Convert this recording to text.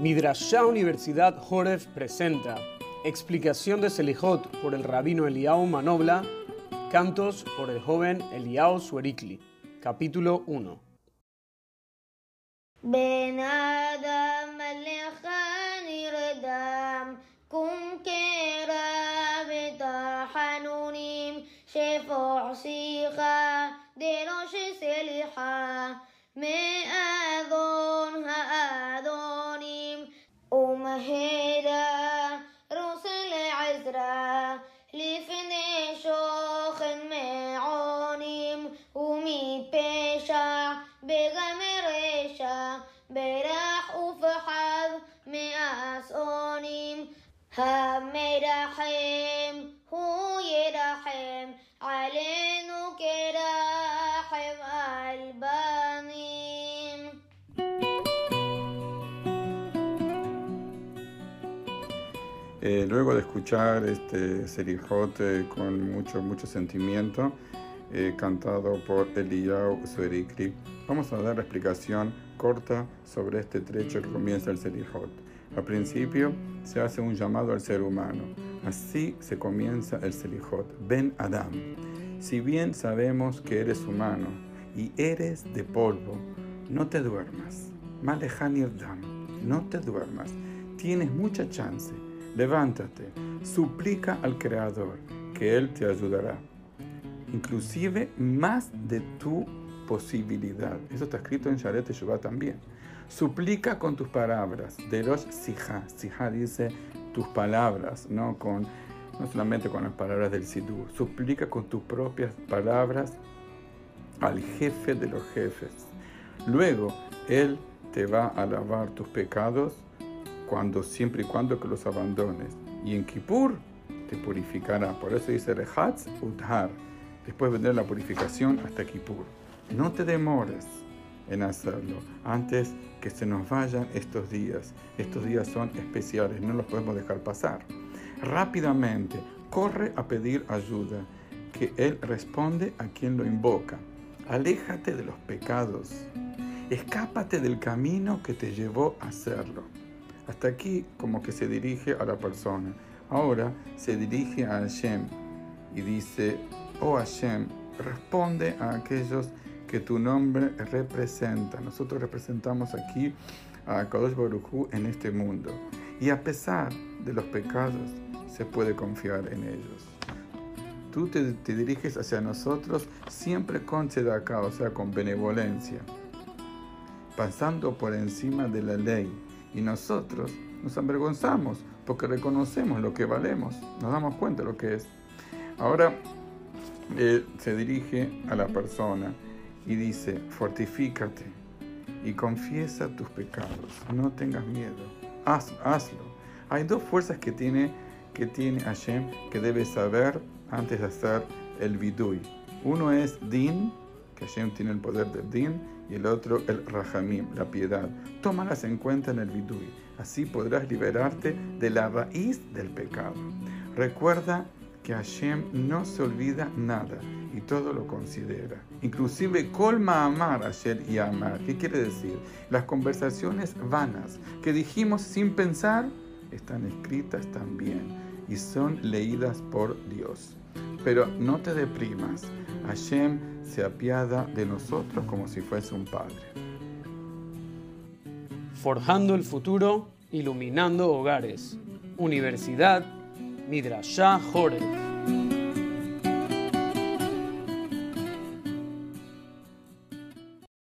Midrashá Universidad Joref presenta Explicación de Selijot por el rabino Eliao Manobla, cantos por el joven Eliao Suerikli, capítulo 1. Ben Adam nirdam kum kera umaheda rusel azra לפני שוכן מעונים ומפשע בגם רשע ברח ופחד מאסונים המרחם Eh, luego de escuchar este Serijot eh, con mucho, mucho sentimiento, eh, cantado por Eliyahu Suerikri, vamos a dar la explicación corta sobre este trecho que comienza el Serijot. Al principio se hace un llamado al ser humano. Así se comienza el Serijot. Ben Adam. Si bien sabemos que eres humano y eres de polvo, no te duermas. Malehanir Dam. No te duermas. Tienes mucha chance levántate, suplica al Creador, que Él te ayudará, inclusive más de tu posibilidad. Eso está escrito en Sharet Teshuvah también. Suplica con tus palabras, de los sija. Sija dice tus palabras, no, con, no solamente con las palabras del Sidú. Suplica con tus propias palabras al jefe de los jefes. Luego, Él te va a lavar tus pecados cuando, siempre y cuando que los abandones. Y en Kippur te purificará. Por eso dice Rehatz Udhar. Después vendrá la purificación hasta Kippur. No te demores en hacerlo antes que se nos vayan estos días. Estos días son especiales, no los podemos dejar pasar. Rápidamente, corre a pedir ayuda, que Él responde a quien lo invoca. Aléjate de los pecados. Escápate del camino que te llevó a hacerlo. Hasta aquí como que se dirige a la persona. Ahora se dirige a Hashem y dice, oh Hashem, responde a aquellos que tu nombre representa. Nosotros representamos aquí a Kadosh Baruj en este mundo. Y a pesar de los pecados, se puede confiar en ellos. Tú te, diriges hacia nosotros siempre con tzedakah, o sea, con benevolencia, pasando por encima de la ley y nosotros nos avergonzamos porque reconocemos lo que valemos, nos damos cuenta de lo que es. Ahora eh, se dirige a la persona y dice, fortifícate y confiesa tus pecados, no tengas miedo, Haz, hazlo. Hay dos fuerzas que tiene, que tiene Hashem que debes saber antes de hacer el vidui. Uno es din, Hashem tiene el poder del din, y el otro el rahamim, la piedad. Tómalas en cuenta en el vidui. Así podrás liberarte de la raíz del pecado. Recuerda que Hashem no se olvida nada y todo lo considera. Inclusive colma amar ayer y amar. ¿Qué quiere decir? Las conversaciones vanas que dijimos sin pensar están escritas también y son leídas por Dios. Pero no te deprimas. Hashem se apiada de nosotros como si fuese un padre. Forjando el futuro, iluminando hogares. Universidad Midrashah Joref.